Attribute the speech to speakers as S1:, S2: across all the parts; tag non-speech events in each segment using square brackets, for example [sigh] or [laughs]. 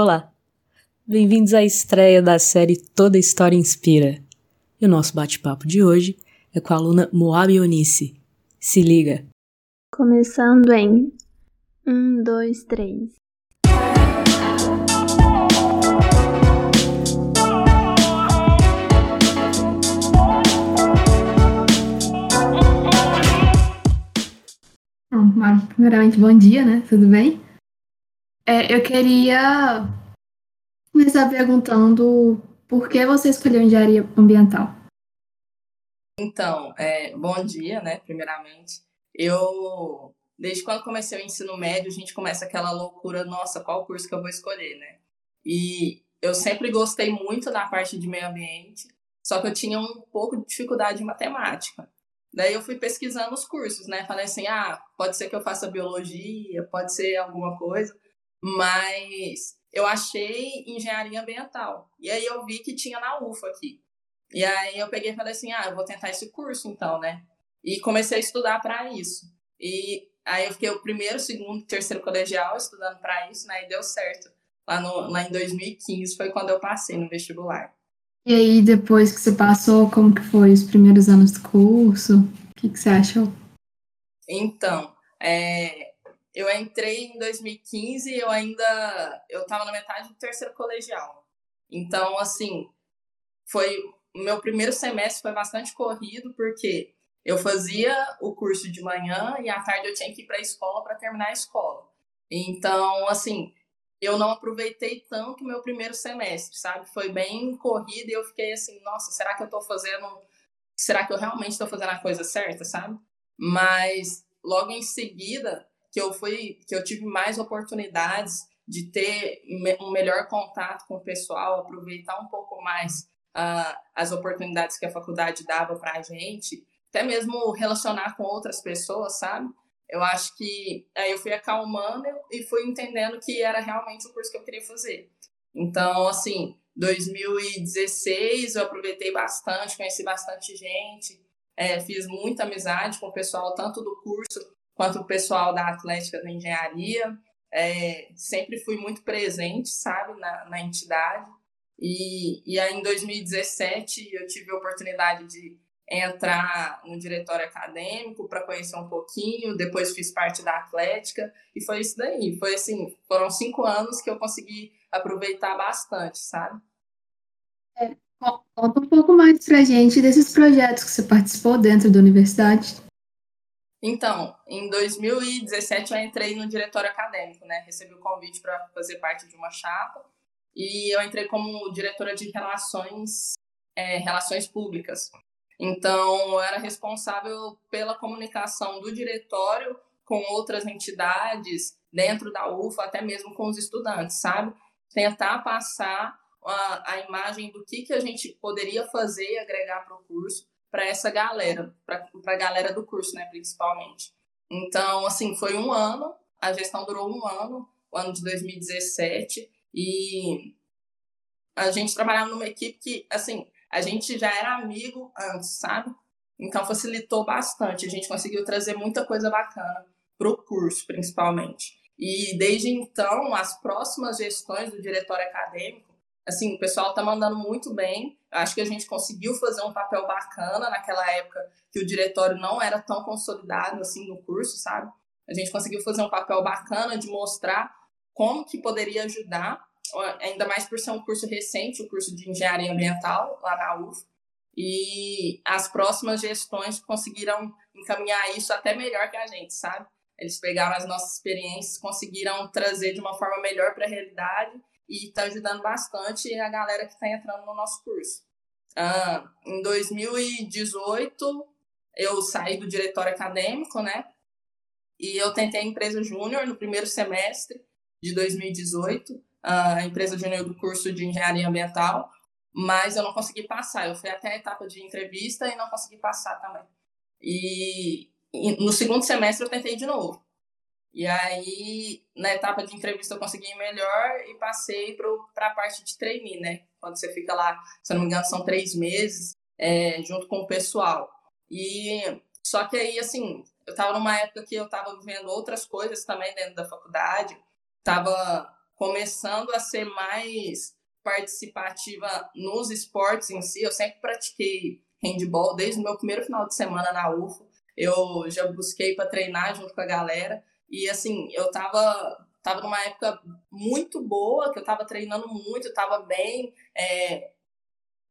S1: Olá, bem-vindos à estreia da série Toda História Inspira. E o nosso bate-papo de hoje é com a aluna Moab Onice. Se liga!
S2: Começando em um, dois, três.
S3: Bom, primeiramente, bom dia, né? Tudo bem? É, eu queria começar perguntando por que você escolheu engenharia ambiental?
S4: Então, é, bom dia, né? Primeiramente, eu desde quando comecei o ensino médio, a gente começa aquela loucura, nossa, qual curso que eu vou escolher, né? E eu sempre gostei muito da parte de meio ambiente, só que eu tinha um pouco de dificuldade em matemática. Daí eu fui pesquisando os cursos, né? Falei assim, ah, pode ser que eu faça biologia, pode ser alguma coisa mas eu achei engenharia ambiental. E aí eu vi que tinha na UFA aqui. E aí eu peguei e falei assim: ah, eu vou tentar esse curso então, né? E comecei a estudar para isso. E aí eu fiquei o primeiro, segundo, terceiro colegial estudando para isso, né? E deu certo. Lá, no, lá em 2015 foi quando eu passei no vestibular.
S3: E aí, depois que você passou, como que foi os primeiros anos do curso? O que, que você achou?
S4: Então, é, eu entrei em 2015 eu ainda eu estava na metade do terceiro colegial. Então, assim, foi o meu primeiro semestre foi bastante corrido porque eu fazia o curso de manhã e à tarde eu tinha que ir para a escola para terminar a escola. Então, assim, eu não aproveitei tanto o meu primeiro semestre, sabe? Foi bem corrido e eu fiquei assim, nossa, será que eu estou fazendo, será que eu realmente estou fazendo a coisa certa, sabe? Mas logo em seguida que eu fui, que eu tive mais oportunidades de ter um melhor contato com o pessoal, aproveitar um pouco mais uh, as oportunidades que a faculdade dava para a gente, até mesmo relacionar com outras pessoas, sabe? Eu acho que aí eu fui acalmando e fui entendendo que era realmente o curso que eu queria fazer. Então, assim, 2016 eu aproveitei bastante, conheci bastante gente, é, fiz muita amizade com o pessoal, tanto do curso quanto o pessoal da Atlética da Engenharia. É, sempre fui muito presente, sabe, na, na entidade. E, e aí, em 2017, eu tive a oportunidade de entrar no diretório acadêmico para conhecer um pouquinho, depois fiz parte da Atlética, e foi isso daí. Foi assim, foram cinco anos que eu consegui aproveitar bastante, sabe?
S3: É, conta um pouco mais pra gente desses projetos que você participou dentro da universidade.
S4: Então, em 2017 eu entrei no diretório acadêmico, né? Recebi o convite para fazer parte de uma chapa e eu entrei como diretora de relações, é, relações públicas. Então, eu era responsável pela comunicação do diretório com outras entidades dentro da UFA, até mesmo com os estudantes, sabe? Tentar passar a, a imagem do que, que a gente poderia fazer e agregar para o curso para essa galera, para a galera do curso, né, principalmente. Então, assim, foi um ano, a gestão durou um ano, o ano de 2017, e a gente trabalhava numa equipe que, assim, a gente já era amigo antes, sabe? Então facilitou bastante, a gente conseguiu trazer muita coisa bacana para o curso, principalmente. E desde então, as próximas gestões do diretório acadêmico assim, o pessoal tá mandando muito bem. Acho que a gente conseguiu fazer um papel bacana naquela época que o diretório não era tão consolidado assim no curso, sabe? A gente conseguiu fazer um papel bacana de mostrar como que poderia ajudar, ainda mais por ser um curso recente, o curso de engenharia ambiental lá na UF. E as próximas gestões conseguiram encaminhar isso até melhor que a gente, sabe? Eles pegaram as nossas experiências, conseguiram trazer de uma forma melhor para a realidade e está ajudando bastante a galera que está entrando no nosso curso. Ah, em 2018, eu saí do diretório acadêmico, né? E eu tentei a empresa júnior no primeiro semestre de 2018, a empresa júnior do curso de engenharia ambiental, mas eu não consegui passar. Eu fui até a etapa de entrevista e não consegui passar também. E, no segundo semestre eu tentei de novo. E aí, na etapa de entrevista, eu consegui melhor e passei para a parte de trainee, né? Quando você fica lá, se não me engano, são três meses, é, junto com o pessoal. E só que aí, assim, eu estava numa época que eu estava vivendo outras coisas também dentro da faculdade, estava começando a ser mais participativa nos esportes em si. Eu sempre pratiquei handball desde o meu primeiro final de semana na UFO. Eu já busquei para treinar junto com a galera. E assim, eu tava, tava numa época muito boa, que eu tava treinando muito, tava bem, é,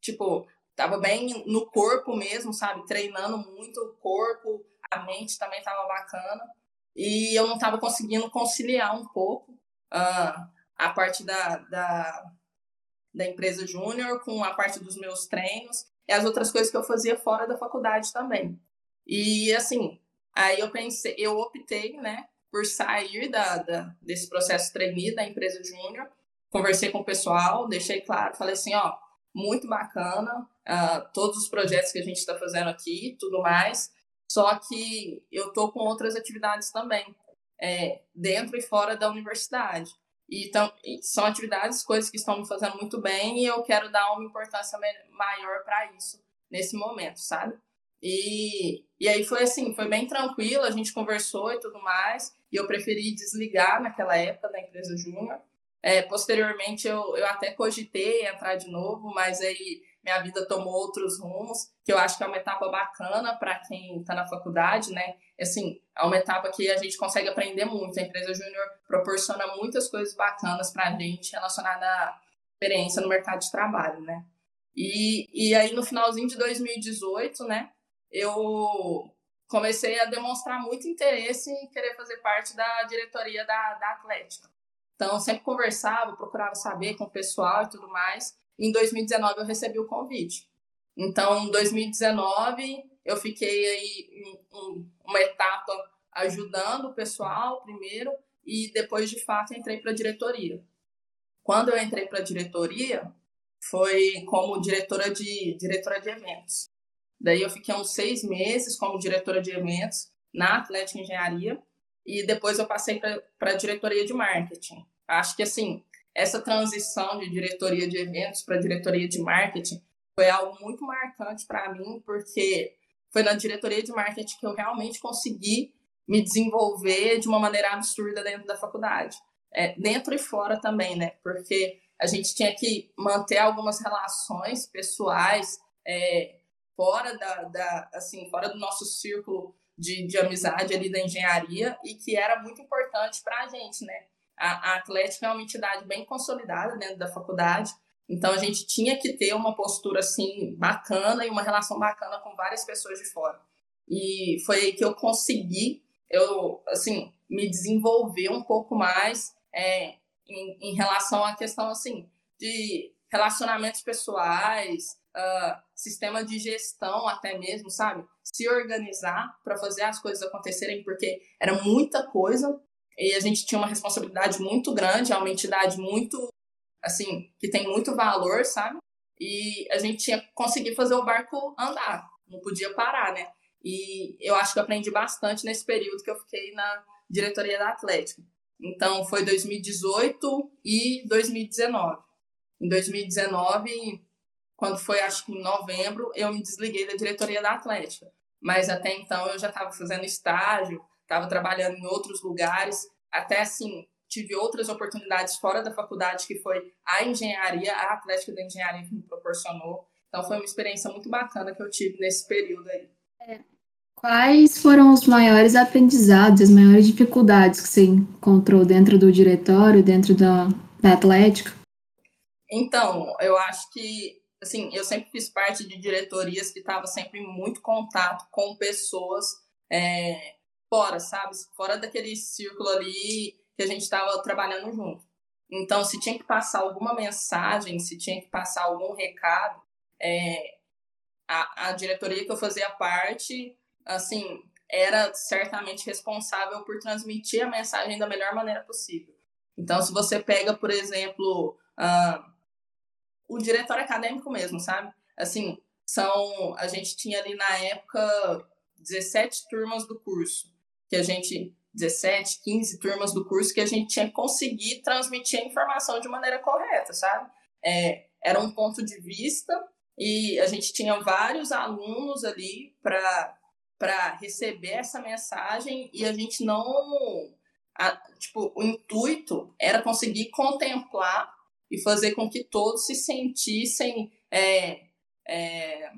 S4: tipo, tava bem no corpo mesmo, sabe? Treinando muito o corpo, a mente também tava bacana. E eu não tava conseguindo conciliar um pouco uh, a parte da, da, da empresa júnior com a parte dos meus treinos e as outras coisas que eu fazia fora da faculdade também. E assim, aí eu pensei, eu optei, né, por sair da, da desse processo trainee da empresa júnior. Conversei com o pessoal, deixei claro, falei assim, ó, muito bacana, uh, todos os projetos que a gente está fazendo aqui, tudo mais. Só que eu tô com outras atividades também, é, dentro e fora da universidade. Então, são atividades, coisas que estão me fazendo muito bem e eu quero dar uma importância maior para isso nesse momento, sabe? E, e aí foi assim, foi bem tranquilo, a gente conversou e tudo mais, e eu preferi desligar naquela época da empresa júnior. É, posteriormente eu, eu até cogitei entrar de novo, mas aí minha vida tomou outros rumos, que eu acho que é uma etapa bacana para quem está na faculdade, né? Assim, é uma etapa que a gente consegue aprender muito. A empresa júnior proporciona muitas coisas bacanas para a gente relacionada à experiência no mercado de trabalho, né? E, e aí, no finalzinho de 2018, né, eu comecei a demonstrar muito interesse em querer fazer parte da diretoria da, da Atlética. Então, sempre conversava, procurava saber com o pessoal e tudo mais. Em 2019, eu recebi o convite. Então, em 2019, eu fiquei aí em uma etapa ajudando o pessoal primeiro e depois, de fato, entrei para a diretoria. Quando eu entrei para a diretoria, foi como diretora de, diretora de eventos. Daí eu fiquei uns seis meses como diretora de eventos na Atlética Engenharia e depois eu passei para a diretoria de marketing. Acho que assim, essa transição de diretoria de eventos para diretoria de marketing foi algo muito marcante para mim, porque foi na diretoria de marketing que eu realmente consegui me desenvolver de uma maneira absurda dentro da faculdade. É, dentro e fora também, né? Porque a gente tinha que manter algumas relações pessoais é, fora da, da, assim, fora do nosso círculo de, de amizade ali da engenharia e que era muito importante para a gente, né? A, a Atlética é uma entidade bem consolidada dentro da faculdade, então a gente tinha que ter uma postura assim bacana e uma relação bacana com várias pessoas de fora. E foi aí que eu consegui, eu assim, me desenvolver um pouco mais é, em, em relação à questão assim de relacionamentos pessoais, uh, sistema de gestão até mesmo, sabe? Se organizar para fazer as coisas acontecerem, porque era muita coisa e a gente tinha uma responsabilidade muito grande, é uma entidade muito, assim, que tem muito valor, sabe? E a gente tinha que conseguir fazer o barco andar, não podia parar, né? E eu acho que eu aprendi bastante nesse período que eu fiquei na diretoria da Atlético. Então, foi 2018 e 2019. Em 2019, quando foi acho que em novembro, eu me desliguei da diretoria da Atlética. Mas até então eu já estava fazendo estágio, estava trabalhando em outros lugares, até assim, tive outras oportunidades fora da faculdade, que foi a engenharia, a Atlética da Engenharia que me proporcionou. Então foi uma experiência muito bacana que eu tive nesse período aí.
S3: É. Quais foram os maiores aprendizados, as maiores dificuldades que você encontrou dentro do diretório, dentro da, da Atlética?
S4: Então, eu acho que assim, eu sempre fiz parte de diretorias que estava sempre em muito contato com pessoas é, fora, sabe? Fora daquele círculo ali que a gente estava trabalhando junto. Então, se tinha que passar alguma mensagem, se tinha que passar algum recado, é, a, a diretoria que eu fazia parte, assim, era certamente responsável por transmitir a mensagem da melhor maneira possível. Então, se você pega, por exemplo, uh, o diretório acadêmico mesmo, sabe? Assim, são. A gente tinha ali na época 17 turmas do curso, que a gente. 17, 15 turmas do curso que a gente tinha que conseguir transmitir a informação de maneira correta, sabe? É, era um ponto de vista e a gente tinha vários alunos ali para receber essa mensagem e a gente não a, tipo, o intuito era conseguir contemplar e fazer com que todos se sentissem, é, é,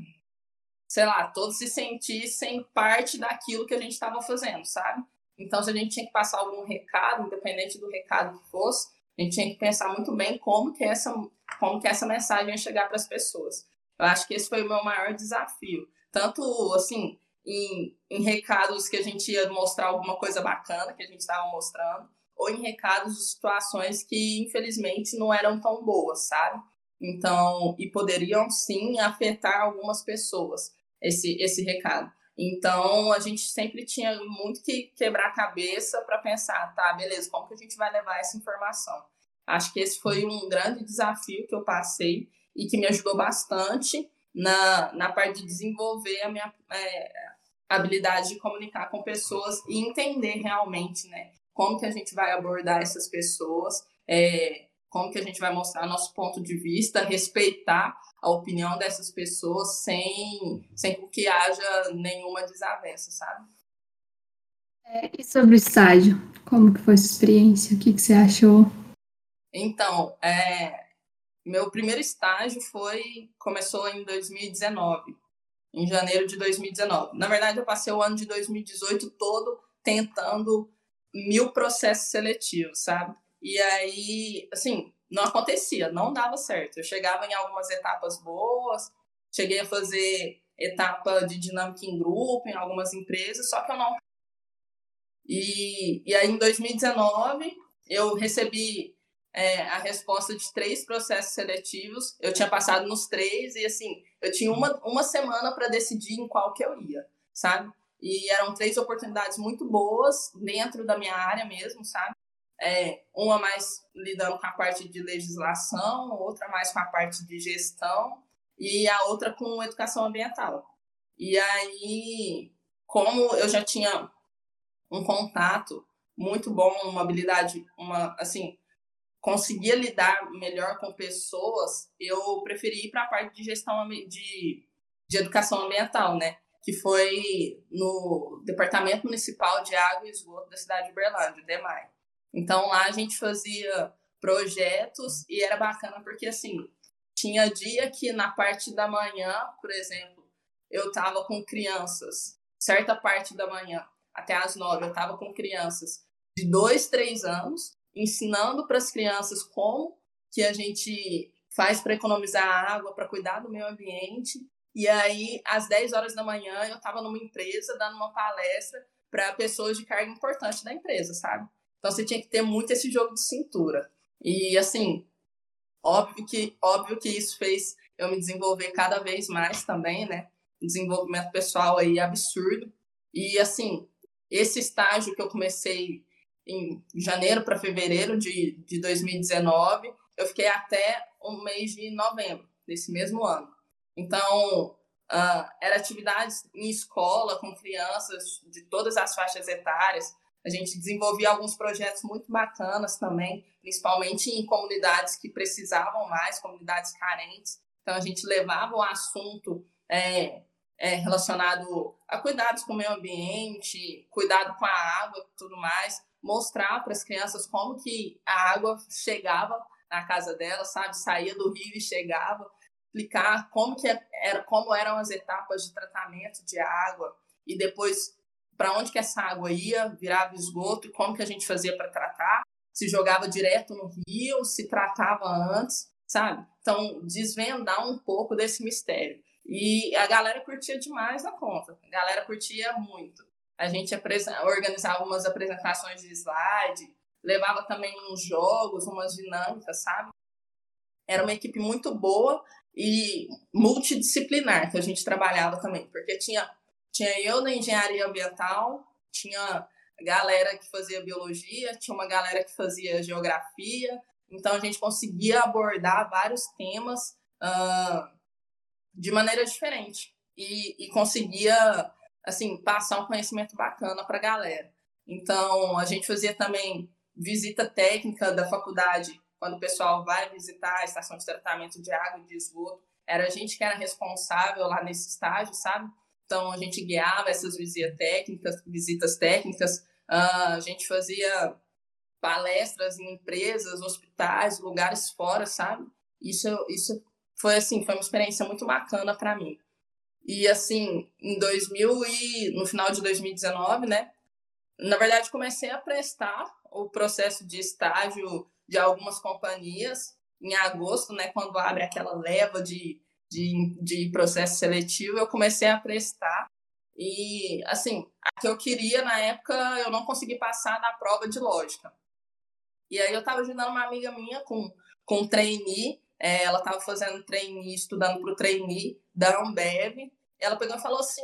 S4: sei lá, todos se sentissem parte daquilo que a gente estava fazendo, sabe? Então, se a gente tinha que passar algum recado, independente do recado que fosse, a gente tinha que pensar muito bem como que essa, como que essa mensagem ia chegar para as pessoas. Eu acho que esse foi o meu maior desafio. Tanto, assim, em, em recados que a gente ia mostrar alguma coisa bacana que a gente estava mostrando, ou em recados de situações que, infelizmente, não eram tão boas, sabe? Então, e poderiam sim afetar algumas pessoas, esse, esse recado. Então, a gente sempre tinha muito que quebrar a cabeça para pensar, tá, beleza, como que a gente vai levar essa informação? Acho que esse foi um grande desafio que eu passei e que me ajudou bastante na, na parte de desenvolver a minha é, habilidade de comunicar com pessoas e entender realmente, né, como que a gente vai abordar essas pessoas, é, como que a gente vai mostrar nosso ponto de vista, respeitar a opinião dessas pessoas sem, sem que haja nenhuma desavença, sabe?
S3: É, e sobre o estágio, como que foi sua experiência? O que, que você achou?
S4: Então, é, meu primeiro estágio foi começou em 2019, em janeiro de 2019. Na verdade, eu passei o ano de 2018 todo tentando mil processos seletivos, sabe? E aí, assim, não acontecia, não dava certo. Eu chegava em algumas etapas boas, cheguei a fazer etapa de dinâmica em grupo em algumas empresas, só que eu não. E, e aí, em 2019, eu recebi é, a resposta de três processos seletivos. Eu tinha passado nos três e, assim, eu tinha uma, uma semana para decidir em qual que eu ia, sabe? E eram três oportunidades muito boas dentro da minha área mesmo, sabe? É, uma mais lidando com a parte de legislação, outra mais com a parte de gestão e a outra com educação ambiental. E aí, como eu já tinha um contato muito bom, uma habilidade, uma assim, conseguia lidar melhor com pessoas, eu preferi ir para a parte de gestão de, de educação ambiental, né? Que foi no Departamento Municipal de Água e Esgoto da cidade de Uberlândia, DEMAI. Então lá a gente fazia projetos e era bacana porque assim, tinha dia que na parte da manhã, por exemplo, eu tava com crianças, certa parte da manhã, até às nove, eu tava com crianças de dois, três anos, ensinando para as crianças como que a gente faz para economizar água, para cuidar do meio ambiente. E aí, às 10 horas da manhã, eu estava numa empresa dando uma palestra para pessoas de carga importante da empresa, sabe? Então você tinha que ter muito esse jogo de cintura. E assim, óbvio que, óbvio que isso fez eu me desenvolver cada vez mais também, né? Desenvolvimento pessoal aí absurdo. E assim, esse estágio que eu comecei em janeiro para fevereiro de, de 2019, eu fiquei até o mês de novembro desse mesmo ano. Então, uh, era atividades em escola com crianças de todas as faixas etárias, a gente desenvolvia alguns projetos muito bacanas também, principalmente em comunidades que precisavam mais, comunidades carentes. Então, a gente levava o assunto é, é, relacionado a cuidados com o meio ambiente, cuidado com a água e tudo mais, mostrar para as crianças como que a água chegava na casa delas, sabe? Saía do rio e chegava, explicar como que era, como eram as etapas de tratamento de água e depois para onde que essa água ia, virava esgoto como que a gente fazia para tratar, se jogava direto no rio, se tratava antes, sabe? Então, desvendar um pouco desse mistério. E a galera curtia demais a conta. A galera curtia muito. A gente organizava umas apresentações de slide, levava também uns jogos, umas dinâmicas, sabe? Era uma equipe muito boa e multidisciplinar que a gente trabalhava também, porque tinha tinha eu na engenharia ambiental, tinha galera que fazia biologia, tinha uma galera que fazia geografia. Então a gente conseguia abordar vários temas uh, de maneira diferente e, e conseguia assim passar um conhecimento bacana para a galera. Então a gente fazia também visita técnica da faculdade quando o pessoal vai visitar a estação de tratamento de água e de esgoto. Era a gente que era responsável lá nesse estágio, sabe? Então, a gente guiava essas visitas técnicas, visitas técnicas, uh, a gente fazia palestras em empresas, hospitais, lugares fora, sabe? Isso, isso foi assim, foi uma experiência muito bacana para mim. E assim, em 2000 e no final de 2019, né? Na verdade, comecei a prestar o processo de estágio de algumas companhias em agosto, né, quando abre aquela leva de, de, de processo seletivo, eu comecei a prestar. E, assim, a que eu queria na época, eu não consegui passar na prova de lógica. E aí eu estava ajudando uma amiga minha com, com trainee, é, ela estava fazendo trainee, estudando para o trainee da Ambev. Ela pegou e falou assim: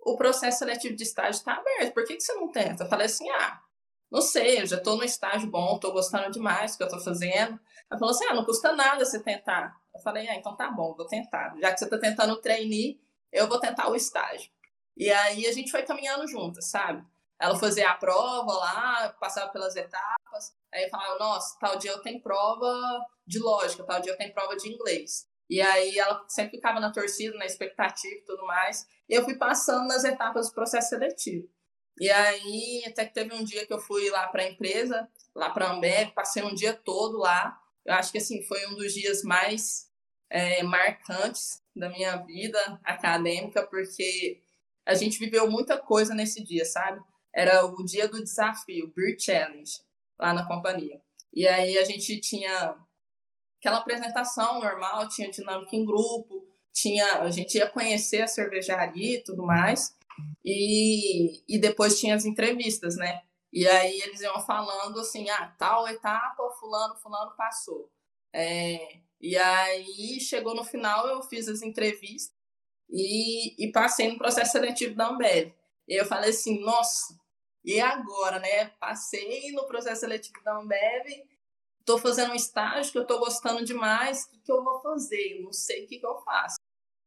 S4: o processo seletivo de estágio está aberto, por que, que você não tenta? Eu falei assim: ah, não sei, eu já estou no estágio bom, estou gostando demais do que eu estou fazendo. Ela falou assim: ah, não custa nada você tentar. Eu falei: ah, então tá bom, vou tentar. Já que você está tentando o trainee, eu vou tentar o estágio. E aí a gente foi caminhando juntas, sabe? ela fazia a prova lá, passava pelas etapas, aí falava, nossa, tal dia eu tenho prova de lógica, tal dia eu tenho prova de inglês. E aí ela sempre ficava na torcida, na expectativa e tudo mais. E eu fui passando nas etapas do processo seletivo. E aí, até que teve um dia que eu fui lá para a empresa, lá para a Ambev, passei um dia todo lá. Eu acho que assim foi um dos dias mais é, marcantes da minha vida acadêmica, porque a gente viveu muita coisa nesse dia, sabe? era o dia do desafio, Beer Challenge, lá na companhia. E aí a gente tinha aquela apresentação normal, tinha dinâmica em grupo, tinha, a gente ia conhecer a cervejaria e tudo mais, e, e depois tinha as entrevistas, né? E aí eles iam falando assim, ah, tal etapa, fulano, fulano passou. É, e aí chegou no final, eu fiz as entrevistas e, e passei no processo seletivo da Ambev. E eu falei assim, nossa, e agora, né? Passei no processo seletivo da Ambev, estou fazendo um estágio que eu estou gostando demais, o que, que eu vou fazer? Eu não sei o que, que eu faço.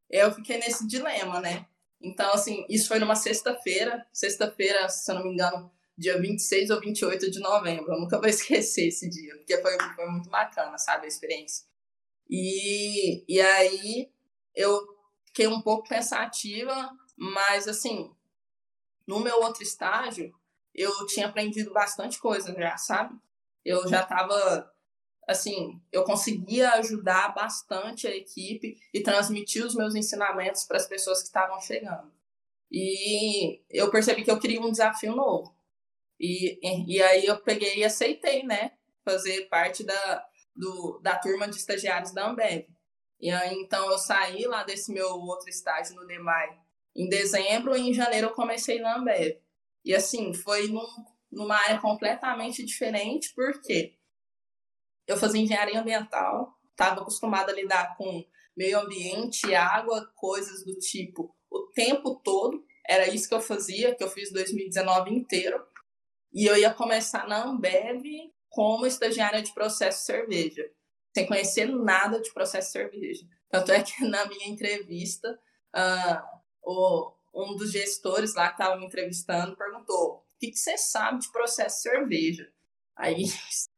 S4: Eu fiquei nesse dilema, né? Então, assim, isso foi numa sexta-feira, sexta-feira, se eu não me engano, dia 26 ou 28 de novembro. Eu nunca vou [laughs] esquecer esse dia, porque foi, foi muito bacana, sabe, a experiência. E, e aí eu fiquei um pouco pensativa, mas, assim, no meu outro estágio, eu tinha aprendido bastante coisa já, sabe? Eu já estava, assim, eu conseguia ajudar bastante a equipe e transmitir os meus ensinamentos para as pessoas que estavam chegando. E eu percebi que eu queria um desafio novo. E, e aí eu peguei e aceitei, né? Fazer parte da, do, da turma de estagiários da Ambev. E aí, então eu saí lá desse meu outro estágio no DEMAI em dezembro e em janeiro eu comecei na Ambev. E assim, foi num, numa área completamente diferente, porque eu fazia engenharia ambiental, estava acostumada a lidar com meio ambiente, água, coisas do tipo o tempo todo. Era isso que eu fazia, que eu fiz 2019 inteiro. E eu ia começar na Ambev como estagiária de processo cerveja, sem conhecer nada de processo cerveja. Tanto é que [laughs] na minha entrevista, uh, o, um dos gestores lá que estava me entrevistando perguntou: o que, que você sabe de processo cerveja? Aí,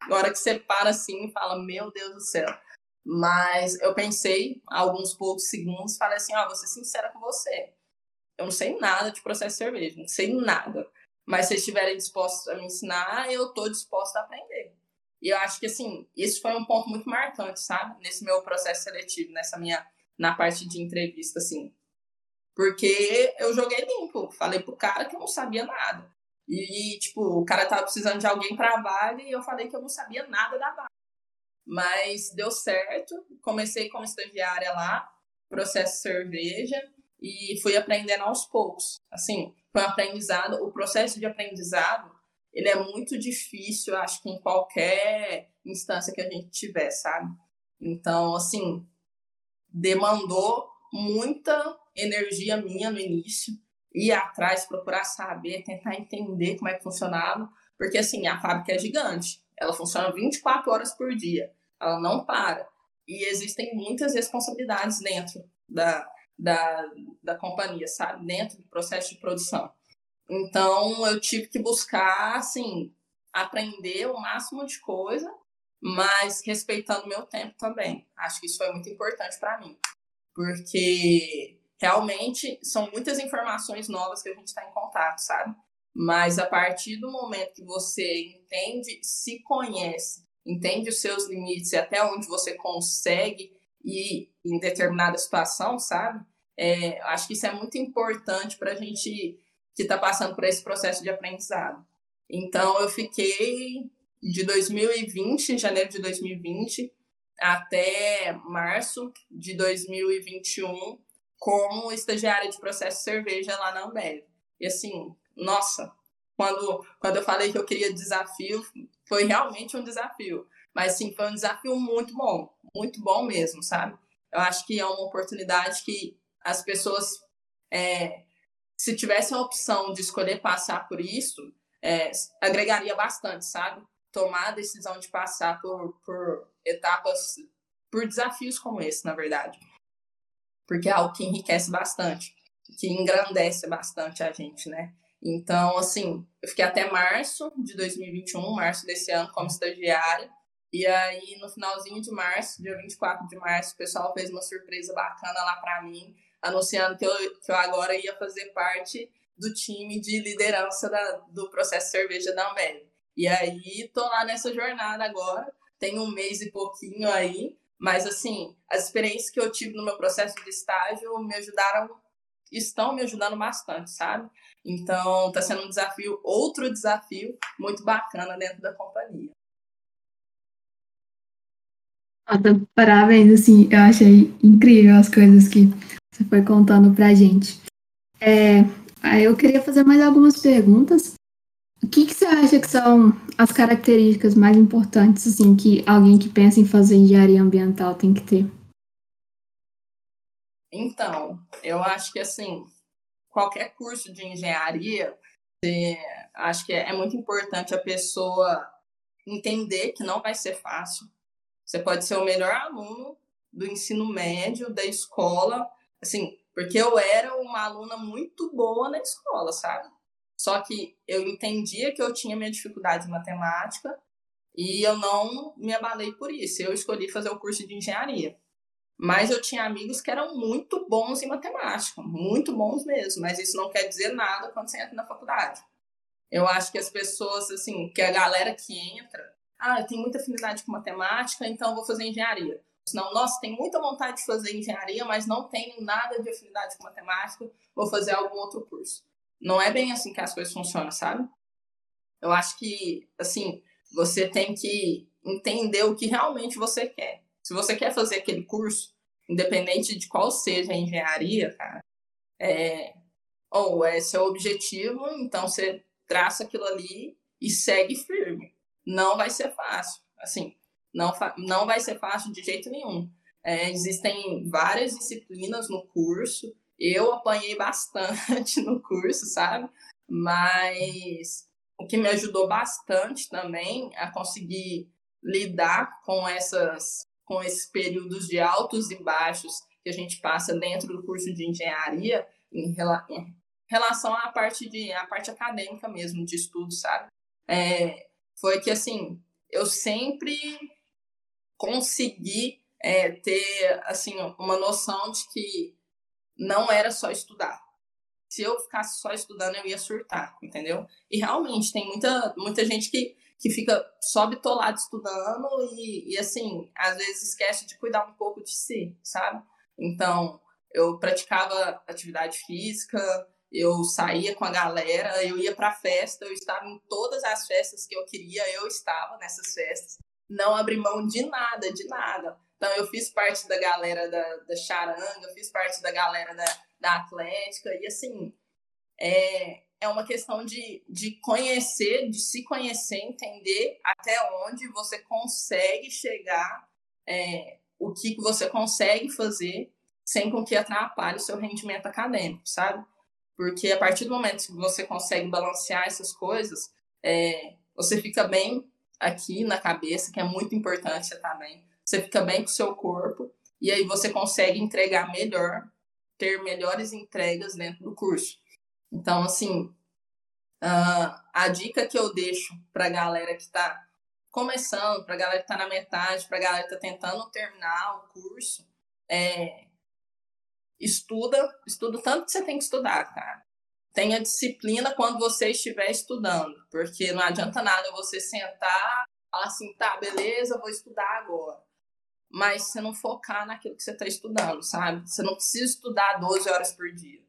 S4: na hora que você para assim e fala: Meu Deus do céu. Mas eu pensei, alguns poucos segundos, falei assim: Ó, oh, vou ser sincera com você. Eu não sei nada de processo de cerveja, não sei nada. Mas se estiverem dispostos a me ensinar, eu estou disposta a aprender. E eu acho que, assim, isso foi um ponto muito marcante, sabe? Nesse meu processo seletivo, nessa minha, na parte de entrevista, assim. Porque eu joguei limpo. Falei pro cara que eu não sabia nada. E, tipo, o cara tava precisando de alguém pra vaga e eu falei que eu não sabia nada da vaga. Mas deu certo. Comecei como estagiária lá, processo cerveja, e fui aprendendo aos poucos. Assim, foi um aprendizado. O processo de aprendizado, ele é muito difícil, acho que em qualquer instância que a gente tiver, sabe? Então, assim, demandou muita energia minha no início, ir atrás, procurar saber, tentar entender como é que funcionava, porque assim, a fábrica é gigante, ela funciona 24 horas por dia, ela não para. E existem muitas responsabilidades dentro da, da, da companhia, sabe? Dentro do processo de produção. Então, eu tive que buscar, assim, aprender o máximo de coisa, mas respeitando meu tempo também. Acho que isso foi muito importante para mim porque realmente são muitas informações novas que a gente está em contato, sabe? Mas a partir do momento que você entende, se conhece, entende os seus limites e até onde você consegue ir em determinada situação, sabe? É, acho que isso é muito importante para a gente que está passando por esse processo de aprendizado. Então, eu fiquei de 2020, janeiro de 2020, até março de 2021 como estagiária de processo cerveja lá na Ambev. E assim, nossa, quando, quando eu falei que eu queria desafio, foi realmente um desafio. Mas sim, foi um desafio muito bom, muito bom mesmo, sabe? Eu acho que é uma oportunidade que as pessoas, é, se tivessem a opção de escolher passar por isso, é, agregaria bastante, sabe? Tomar a decisão de passar por, por etapas, por desafios como esse, na verdade. Porque é algo que enriquece bastante, que engrandece bastante a gente, né? Então, assim, eu fiquei até março de 2021, março desse ano, como estagiária. E aí, no finalzinho de março, dia 24 de março, o pessoal fez uma surpresa bacana lá para mim, anunciando que eu, que eu agora ia fazer parte do time de liderança da, do processo cerveja da Ambev. E aí, tô lá nessa jornada agora, tem um mês e pouquinho aí, mas assim, as experiências que eu tive no meu processo de estágio me ajudaram, estão me ajudando bastante, sabe? Então, tá sendo um desafio, outro desafio muito bacana dentro da companhia.
S3: Parabéns, assim, eu achei incrível as coisas que você foi contando pra gente. É, eu queria fazer mais algumas perguntas. O que, que você acha que são as características mais importantes, assim, que alguém que pensa em fazer engenharia ambiental tem que ter?
S4: Então, eu acho que, assim, qualquer curso de engenharia, é, acho que é, é muito importante a pessoa entender que não vai ser fácil. Você pode ser o melhor aluno do ensino médio, da escola, assim, porque eu era uma aluna muito boa na escola, sabe? Só que eu entendia que eu tinha minha dificuldade em matemática e eu não me abalei por isso. Eu escolhi fazer o curso de engenharia. Mas eu tinha amigos que eram muito bons em matemática, muito bons mesmo, mas isso não quer dizer nada quando você entra na faculdade. Eu acho que as pessoas, assim, que a galera que entra, ah, eu tenho muita afinidade com matemática, então vou fazer engenharia. Senão, nossa, tenho muita vontade de fazer engenharia, mas não tenho nada de afinidade com matemática, vou fazer algum outro curso. Não é bem assim que as coisas funcionam, sabe? Eu acho que, assim, você tem que entender o que realmente você quer. Se você quer fazer aquele curso, independente de qual seja a engenharia, cara, é, ou é seu objetivo, então você traça aquilo ali e segue firme. Não vai ser fácil, assim, não, não vai ser fácil de jeito nenhum. É, existem várias disciplinas no curso, eu apanhei bastante [laughs] no curso, sabe? Mas o que me ajudou bastante também a conseguir lidar com essas com esses períodos de altos e baixos que a gente passa dentro do curso de engenharia em, rela em relação à parte de a parte acadêmica mesmo de estudo, sabe? É, foi que assim eu sempre consegui é, ter assim uma noção de que não era só estudar. Se eu ficasse só estudando, eu ia surtar, entendeu? E realmente tem muita, muita gente que, que fica só bitolado estudando e, e, assim, às vezes esquece de cuidar um pouco de si, sabe? Então, eu praticava atividade física, eu saía com a galera, eu ia pra festa, eu estava em todas as festas que eu queria, eu estava nessas festas. Não abri mão de nada, de nada. Então, eu fiz parte da galera da, da charanga, eu fiz parte da galera da, da atlética, e assim, é, é uma questão de, de conhecer, de se conhecer, entender até onde você consegue chegar, é, o que você consegue fazer sem com que atrapalhe o seu rendimento acadêmico, sabe? Porque a partir do momento que você consegue balancear essas coisas, é, você fica bem aqui na cabeça, que é muito importante também você fica bem com o seu corpo e aí você consegue entregar melhor, ter melhores entregas dentro do curso. Então, assim, uh, a dica que eu deixo para a galera que está começando, para a galera que está na metade, para a galera que está tentando terminar o curso, é estuda, estuda tanto que você tem que estudar, cara. tenha disciplina quando você estiver estudando, porque não adianta nada você sentar, falar assim, tá, beleza, vou estudar agora. Mas você não focar naquilo que você está estudando, sabe? Você não precisa estudar 12 horas por dia.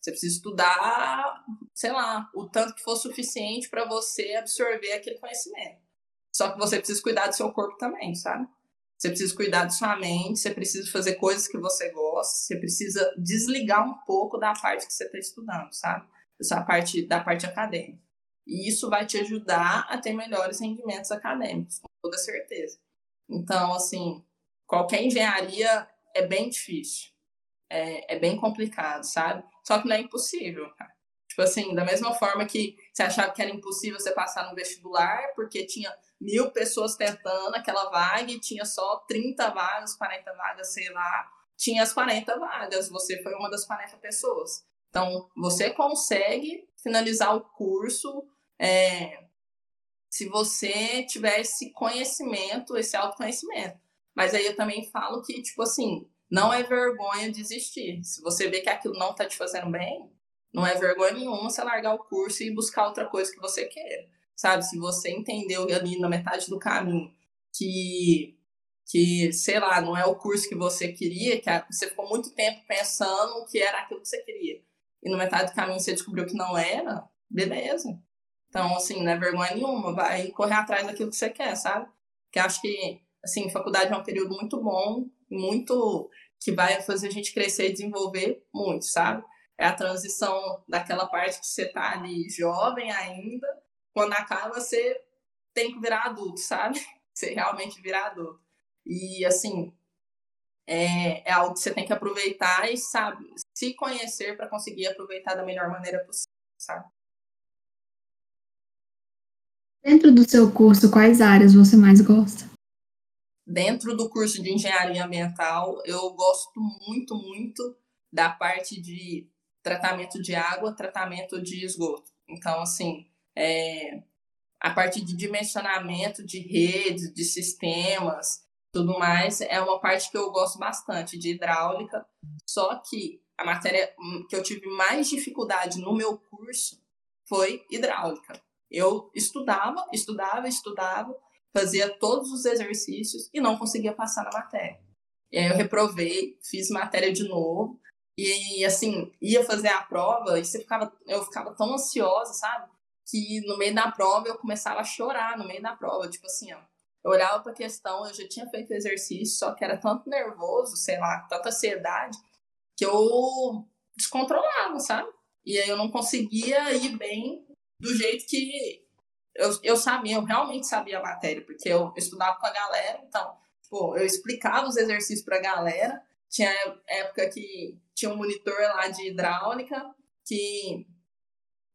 S4: Você precisa estudar, sei lá, o tanto que for suficiente para você absorver aquele conhecimento. Só que você precisa cuidar do seu corpo também, sabe? Você precisa cuidar da sua mente, você precisa fazer coisas que você gosta, você precisa desligar um pouco da parte que você está estudando, sabe? Essa parte da parte acadêmica. E isso vai te ajudar a ter melhores rendimentos acadêmicos, com toda certeza. Então, assim, qualquer engenharia é bem difícil. É, é bem complicado, sabe? Só que não é impossível, cara. Tipo assim, da mesma forma que você achava que era impossível você passar no vestibular, porque tinha mil pessoas tentando aquela vaga e tinha só 30 vagas, 40 vagas, sei lá. Tinha as 40 vagas, você foi uma das 40 pessoas. Então, você consegue finalizar o curso é, se você tiver esse conhecimento, esse autoconhecimento. Mas aí eu também falo que, tipo assim, não é vergonha desistir. Se você vê que aquilo não está te fazendo bem, não é vergonha nenhuma você largar o curso e buscar outra coisa que você queira. Sabe? Se você entendeu ali na metade do caminho que, que sei lá, não é o curso que você queria, que você ficou muito tempo pensando que era aquilo que você queria, e na metade do caminho você descobriu que não era, beleza. Então, assim, não é vergonha nenhuma, vai correr atrás daquilo que você quer, sabe? Porque acho que, assim, faculdade é um período muito bom, muito que vai fazer a gente crescer e desenvolver muito, sabe? é a transição daquela parte que você tá ali jovem ainda, quando acaba você tem que virar adulto, sabe? [laughs] Você realmente virar adulto. E assim, é, é algo que você tem que aproveitar e sabe, se conhecer para conseguir aproveitar da melhor maneira possível, sabe?
S3: Dentro do seu curso, quais áreas você mais gosta?
S4: Dentro do curso de engenharia ambiental, eu gosto muito, muito da parte de tratamento de água, tratamento de esgoto. Então, assim, é, a parte de dimensionamento de redes, de sistemas, tudo mais, é uma parte que eu gosto bastante, de hidráulica. Só que a matéria que eu tive mais dificuldade no meu curso foi hidráulica. Eu estudava, estudava, estudava, fazia todos os exercícios e não conseguia passar na matéria. E aí eu reprovei, fiz matéria de novo, e assim, ia fazer a prova e você ficava, eu ficava tão ansiosa, sabe? Que no meio da prova eu começava a chorar no meio da prova, tipo assim, ó. Eu olhava para questão, eu já tinha feito exercício, só que era tanto nervoso, sei lá, tanta ansiedade, que eu descontrolava, sabe? E aí eu não conseguia ir bem do jeito que eu, eu sabia, eu realmente sabia a matéria, porque eu estudava com a galera, então, tipo, eu explicava os exercícios para a galera, tinha época que tinha um monitor lá de hidráulica que,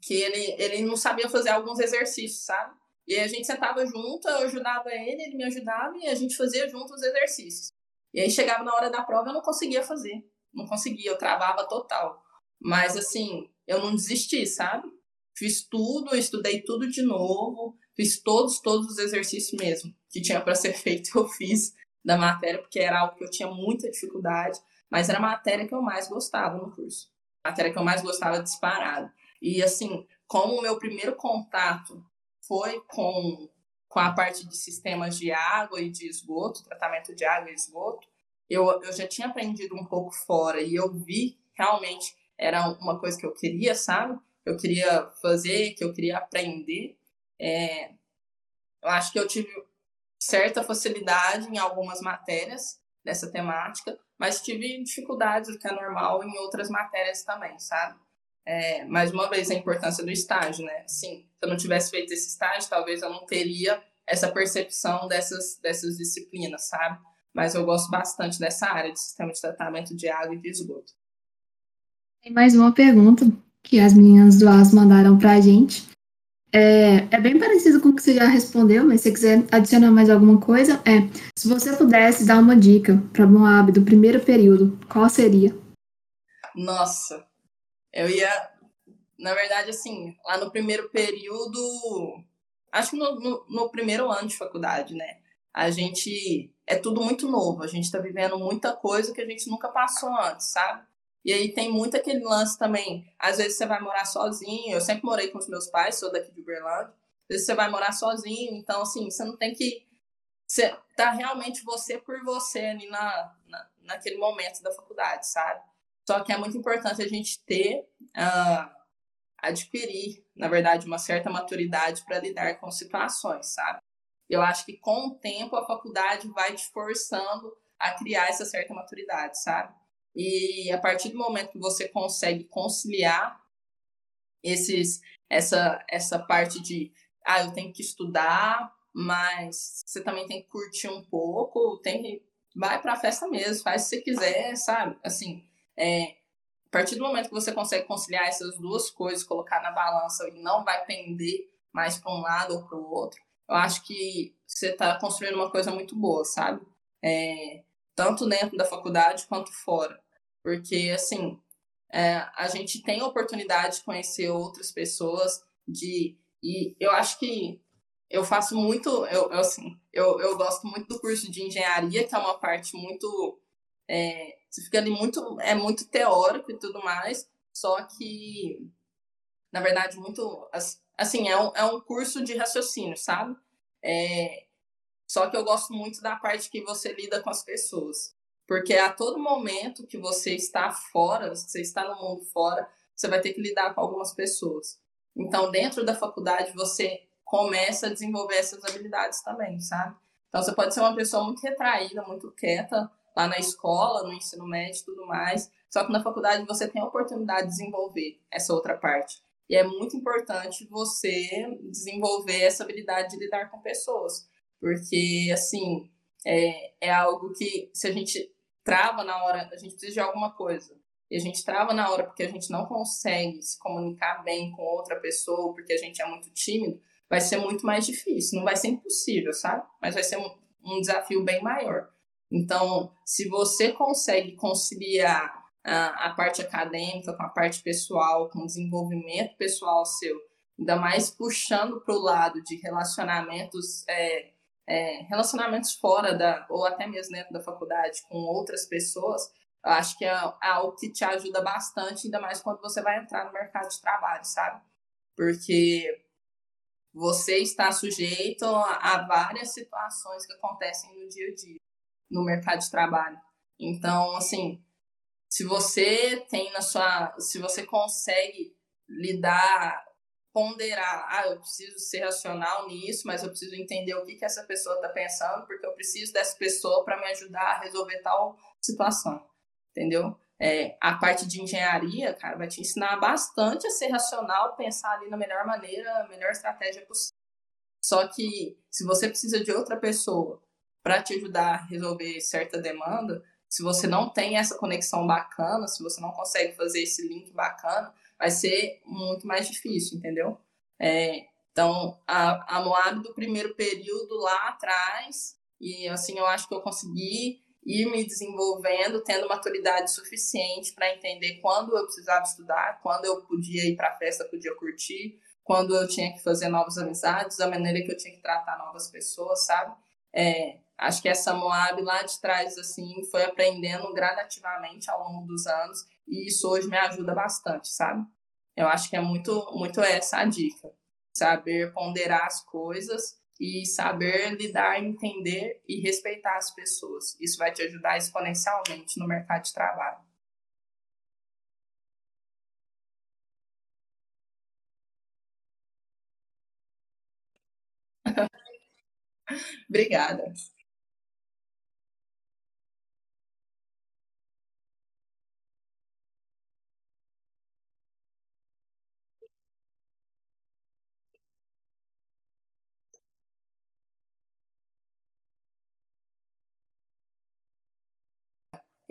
S4: que ele, ele não sabia fazer alguns exercícios, sabe? E a gente sentava junto, eu ajudava ele, ele me ajudava e a gente fazia junto os exercícios. E aí chegava na hora da prova eu não conseguia fazer. Não conseguia, eu travava total. Mas assim, eu não desisti, sabe? Fiz tudo, estudei tudo de novo, fiz todos, todos os exercícios mesmo que tinha para ser [laughs] feito, eu fiz da matéria, porque era algo que eu tinha muita dificuldade, mas era a matéria que eu mais gostava no curso. A matéria que eu mais gostava disparado. E assim, como o meu primeiro contato foi com, com a parte de sistemas de água e de esgoto, tratamento de água e esgoto, eu, eu já tinha aprendido um pouco fora e eu vi realmente era uma coisa que eu queria, sabe? Eu queria fazer, que eu queria aprender. É, eu acho que eu tive certa facilidade em algumas matérias dessa temática, mas tive dificuldades, o que é normal, em outras matérias também, sabe? É, mais uma vez, a importância do estágio, né? Sim, se eu não tivesse feito esse estágio, talvez eu não teria essa percepção dessas, dessas disciplinas, sabe? Mas eu gosto bastante dessa área de sistema de tratamento de água e de esgoto.
S3: Tem mais uma pergunta que as meninas do AS mandaram para a gente. É, é, bem parecido com o que você já respondeu, mas se você quiser adicionar mais alguma coisa, é se você pudesse dar uma dica para Moab do primeiro período, qual seria?
S4: Nossa, eu ia, na verdade, assim, lá no primeiro período, acho que no, no, no primeiro ano de faculdade, né? A gente é tudo muito novo, a gente está vivendo muita coisa que a gente nunca passou antes, sabe? E aí tem muito aquele lance também. Às vezes você vai morar sozinho. Eu sempre morei com os meus pais, sou daqui de Uberlândia. Às vezes você vai morar sozinho, então assim, você não tem que. Você tá realmente você por você ali na, na, naquele momento da faculdade, sabe? Só que é muito importante a gente ter, uh, adquirir, na verdade, uma certa maturidade para lidar com situações, sabe? Eu acho que com o tempo a faculdade vai te forçando a criar essa certa maturidade, sabe? E a partir do momento que você consegue conciliar esses, essa, essa parte de, ah, eu tenho que estudar, mas você também tem que curtir um pouco, tem que, vai para a festa mesmo, faz se você quiser, sabe? Assim, é, a partir do momento que você consegue conciliar essas duas coisas, colocar na balança e não vai pender mais para um lado ou para o outro, eu acho que você está construindo uma coisa muito boa, sabe? É, tanto dentro da faculdade quanto fora. Porque, assim, é, a gente tem a oportunidade de conhecer outras pessoas, de e eu acho que eu faço muito, eu, eu assim, eu, eu gosto muito do curso de engenharia, que é uma parte muito, é, você fica ali muito, é muito teórico e tudo mais, só que, na verdade, muito, assim, é um, é um curso de raciocínio, sabe? É, só que eu gosto muito da parte que você lida com as pessoas. Porque a todo momento que você está fora, você está no mundo fora, você vai ter que lidar com algumas pessoas. Então, dentro da faculdade, você começa a desenvolver essas habilidades também, sabe? Então, você pode ser uma pessoa muito retraída, muito quieta lá na escola, no ensino médio e tudo mais, só que na faculdade você tem a oportunidade de desenvolver essa outra parte. E é muito importante você desenvolver essa habilidade de lidar com pessoas. Porque, assim, é, é algo que, se a gente trava na hora, a gente precisa de alguma coisa, e a gente trava na hora porque a gente não consegue se comunicar bem com outra pessoa, porque a gente é muito tímido, vai ser muito mais difícil. Não vai ser impossível, sabe? Mas vai ser um, um desafio bem maior. Então, se você consegue conciliar a, a parte acadêmica com a parte pessoal, com o desenvolvimento pessoal seu, ainda mais puxando para o lado de relacionamentos é, é, relacionamentos fora da, ou até mesmo dentro da faculdade com outras pessoas, eu acho que é, algo que te ajuda bastante, ainda mais quando você vai entrar no mercado de trabalho, sabe? Porque você está sujeito a várias situações que acontecem no dia a dia, no mercado de trabalho. Então, assim, se você tem na sua. Se você consegue lidar ponderar, ah, eu preciso ser racional nisso, mas eu preciso entender o que, que essa pessoa está pensando, porque eu preciso dessa pessoa para me ajudar a resolver tal situação, entendeu? É, a parte de engenharia, cara, vai te ensinar bastante a ser racional, pensar ali na melhor maneira, a melhor estratégia possível. Só que se você precisa de outra pessoa para te ajudar a resolver certa demanda, se você não tem essa conexão bacana, se você não consegue fazer esse link bacana, vai ser muito mais difícil, entendeu? É, então, a, a Moab do primeiro período lá atrás, e assim, eu acho que eu consegui ir me desenvolvendo, tendo maturidade suficiente para entender quando eu precisava estudar, quando eu podia ir para a festa, podia curtir, quando eu tinha que fazer novas amizades, a maneira que eu tinha que tratar novas pessoas, sabe? É, acho que essa Moab lá de trás, assim, foi aprendendo gradativamente ao longo dos anos e isso hoje me ajuda bastante, sabe? Eu acho que é muito, muito essa a dica. Saber ponderar as coisas e saber lidar, entender e respeitar as pessoas. Isso vai te ajudar exponencialmente no mercado de trabalho. [laughs] Obrigada.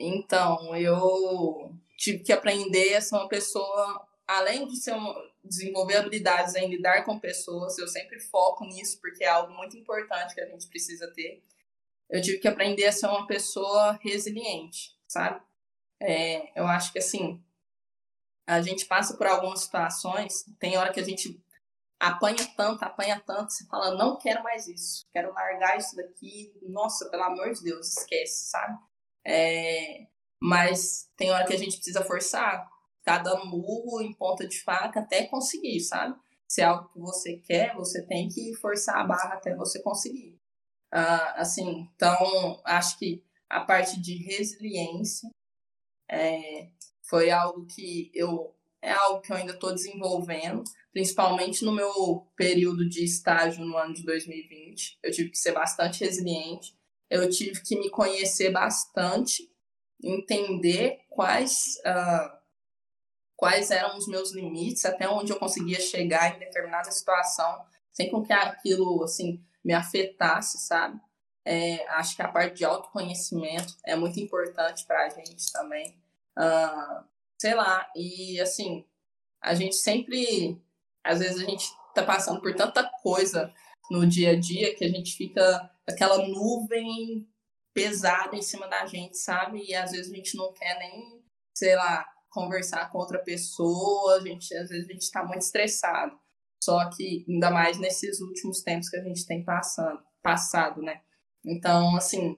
S4: Então, eu tive que aprender a ser uma pessoa, além de ser uma, desenvolver habilidades em lidar com pessoas, eu sempre foco nisso porque é algo muito importante que a gente precisa ter. Eu tive que aprender a ser uma pessoa resiliente, sabe? É, eu acho que assim, a gente passa por algumas situações, tem hora que a gente apanha tanto, apanha tanto, você fala, não quero mais isso, quero largar isso daqui, nossa, pelo amor de Deus, esquece, sabe? É, Mas tem hora que a gente precisa forçar cada murro em ponta de faca até conseguir, sabe? Se é algo que você quer, você tem que forçar a barra até você conseguir. Uh, assim, então, acho que a parte de resiliência é, foi algo que eu é algo que eu ainda estou desenvolvendo, principalmente no meu período de estágio no ano de 2020. Eu tive que ser bastante resiliente, eu tive que me conhecer bastante, entender quais, uh, quais eram os meus limites, até onde eu conseguia chegar em determinada situação, sem com que aquilo assim me afetasse, sabe? É, acho que a parte de autoconhecimento é muito importante para a gente também. Uh, sei lá, e assim, a gente sempre, às vezes a gente tá passando por tanta coisa no dia a dia que a gente fica aquela nuvem pesada em cima da gente, sabe? E às vezes a gente não quer nem, sei lá, conversar com outra pessoa, a gente, às vezes a gente tá muito estressado. Só que ainda mais nesses últimos tempos que a gente tem passando, passado, né? Então, assim,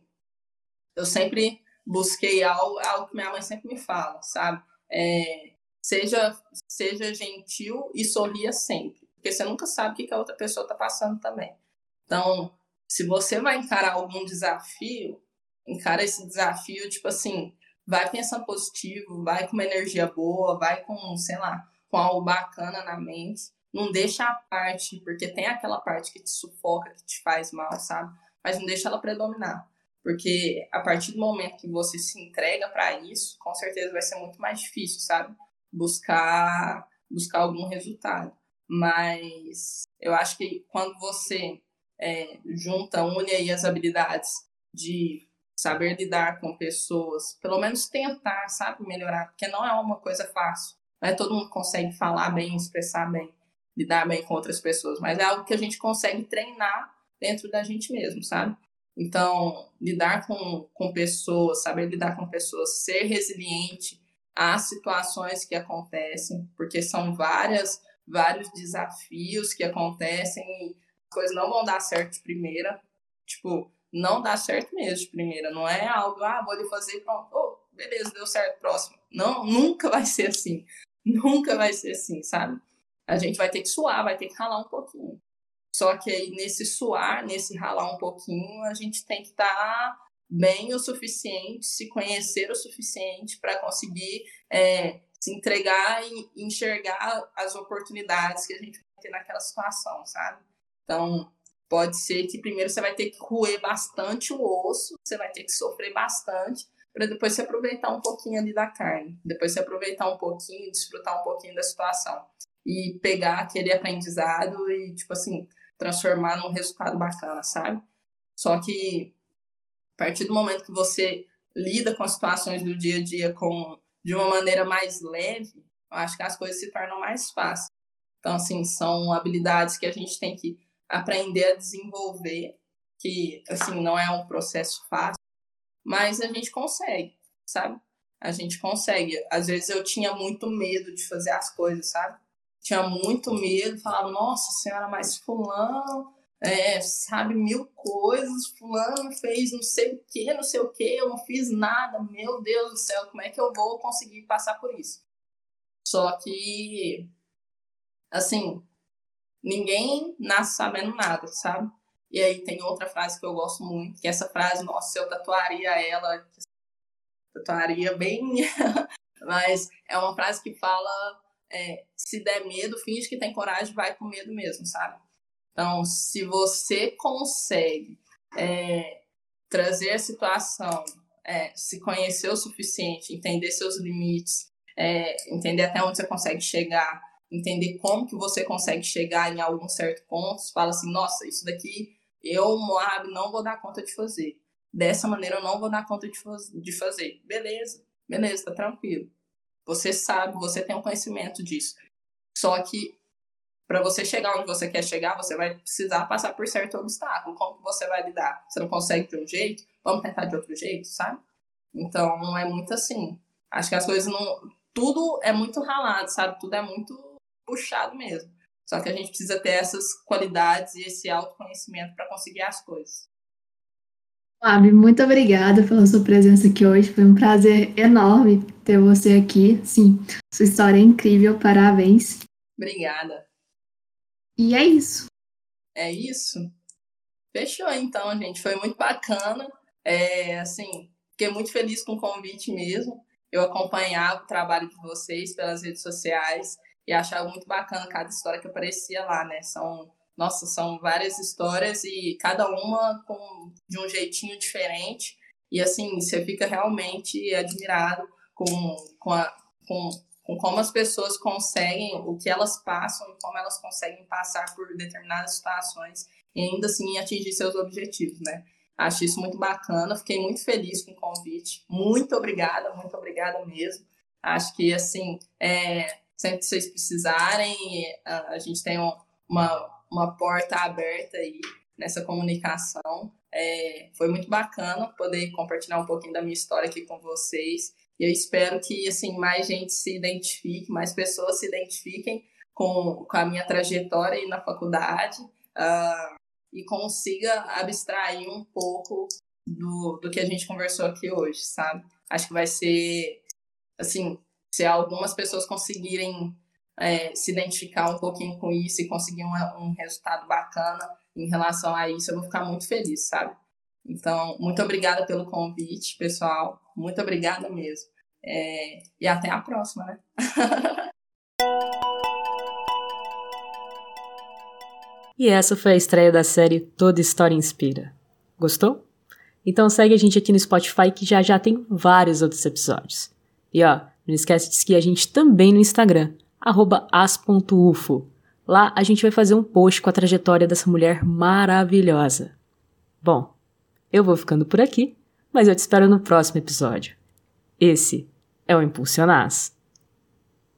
S4: eu sempre busquei algo, algo que minha mãe sempre me fala, sabe? É, seja, seja gentil e sorria sempre, porque você nunca sabe o que a outra pessoa está passando também. Então, se você vai encarar algum desafio, encara esse desafio, tipo assim, vai pensando positivo, vai com uma energia boa, vai com, sei lá, com algo bacana na mente. Não deixa a parte, porque tem aquela parte que te sufoca, que te faz mal, sabe? Mas não deixa ela predominar. Porque a partir do momento que você se entrega para isso, com certeza vai ser muito mais difícil, sabe? Buscar, buscar algum resultado. Mas eu acho que quando você é, junta, une aí as habilidades de saber lidar com pessoas, pelo menos tentar, sabe, melhorar, porque não é uma coisa fácil. Não é todo mundo consegue falar bem, expressar bem, lidar bem com outras pessoas, mas é algo que a gente consegue treinar dentro da gente mesmo, sabe? Então, lidar com, com pessoas, saber lidar com pessoas, ser resiliente às situações que acontecem, porque são várias, vários desafios que acontecem coisas não vão dar certo de primeira. Tipo, não dá certo mesmo de primeira. Não é algo, ah, vou lhe fazer pronto. Oh, beleza, deu certo, próximo. Não, nunca vai ser assim. Nunca vai ser assim, sabe? A gente vai ter que suar, vai ter que ralar um pouquinho. Só que aí nesse suar, nesse ralar um pouquinho, a gente tem que estar tá bem o suficiente, se conhecer o suficiente para conseguir é, se entregar e enxergar as oportunidades que a gente vai ter naquela situação, sabe? Então, pode ser que primeiro você vai ter que roer bastante o osso, você vai ter que sofrer bastante, para depois se aproveitar um pouquinho ali da carne, depois se aproveitar um pouquinho, desfrutar um pouquinho da situação e pegar aquele aprendizado e, tipo assim, transformar num resultado bacana, sabe? Só que a partir do momento que você lida com as situações do dia a dia com, de uma maneira mais leve, eu acho que as coisas se tornam mais fáceis. Então, assim, são habilidades que a gente tem que aprender a desenvolver, que, assim, não é um processo fácil, mas a gente consegue, sabe? A gente consegue. Às vezes eu tinha muito medo de fazer as coisas, sabe? tinha muito medo, falava, nossa senhora, mas fulano é, sabe mil coisas, fulano fez não sei o que, não sei o que, eu não fiz nada, meu Deus do céu, como é que eu vou conseguir passar por isso? Só que, assim, ninguém nasce sabendo nada, sabe? E aí tem outra frase que eu gosto muito, que essa frase, nossa, eu tatuaria ela, tatuaria bem, [laughs] mas é uma frase que fala é, se der medo, finge que tem coragem, vai com medo mesmo, sabe? Então, se você consegue é, trazer a situação, é, se conhecer o suficiente, entender seus limites, é, entender até onde você consegue chegar, entender como que você consegue chegar em algum certo ponto, você fala assim, nossa, isso daqui eu, Moab, não vou dar conta de fazer. Dessa maneira eu não vou dar conta de, de fazer. Beleza, beleza, tá tranquilo. Você sabe, você tem um conhecimento disso. Só que para você chegar onde você quer chegar, você vai precisar passar por certo obstáculo. Como que você vai lidar? Você não consegue de um jeito? Vamos tentar de outro jeito, sabe? Então, não é muito assim. Acho que as coisas não. Tudo é muito ralado, sabe? Tudo é muito puxado mesmo. Só que a gente precisa ter essas qualidades e esse autoconhecimento para conseguir as coisas.
S3: Fábio, muito obrigada pela sua presença aqui hoje. Foi um prazer enorme ter você aqui. Sim, sua história é incrível, parabéns.
S4: Obrigada.
S3: E é isso.
S4: É isso? Fechou então, gente. Foi muito bacana. É, assim, fiquei muito feliz com o convite mesmo. Eu acompanhava o trabalho de vocês pelas redes sociais e achava muito bacana cada história que aparecia lá, né? São nossa, são várias histórias e cada uma com de um jeitinho diferente. E assim, você fica realmente admirado com, com, a, com, com como as pessoas conseguem, o que elas passam e como elas conseguem passar por determinadas situações e ainda assim atingir seus objetivos, né? Acho isso muito bacana, fiquei muito feliz com o convite. Muito obrigada, muito obrigada mesmo. Acho que, assim, é, sempre que vocês precisarem, a, a gente tem uma, uma porta aberta aí nessa comunicação. É, foi muito bacana poder compartilhar um pouquinho da minha história aqui com vocês. E eu espero que assim mais gente se identifique, mais pessoas se identifiquem com, com a minha trajetória aí na faculdade uh, e consiga abstrair um pouco do, do que a gente conversou aqui hoje, sabe? Acho que vai ser assim, se algumas pessoas conseguirem é, se identificar um pouquinho com isso e conseguir um, resultado bacana em relação a isso, eu vou ficar muito feliz, sabe? Então, muito obrigada pelo convite, pessoal. Muito obrigada mesmo. É, e até a próxima, né? [laughs]
S1: e essa foi a estreia da série Toda História Inspira. Gostou? Então segue a gente aqui no Spotify que já já tem vários outros episódios. E ó, não esquece de seguir a gente também no Instagram, as.ufo. Lá a gente vai fazer um post com a trajetória dessa mulher maravilhosa. Bom, eu vou ficando por aqui, mas eu te espero no próximo episódio. Esse é o Impulsionaz.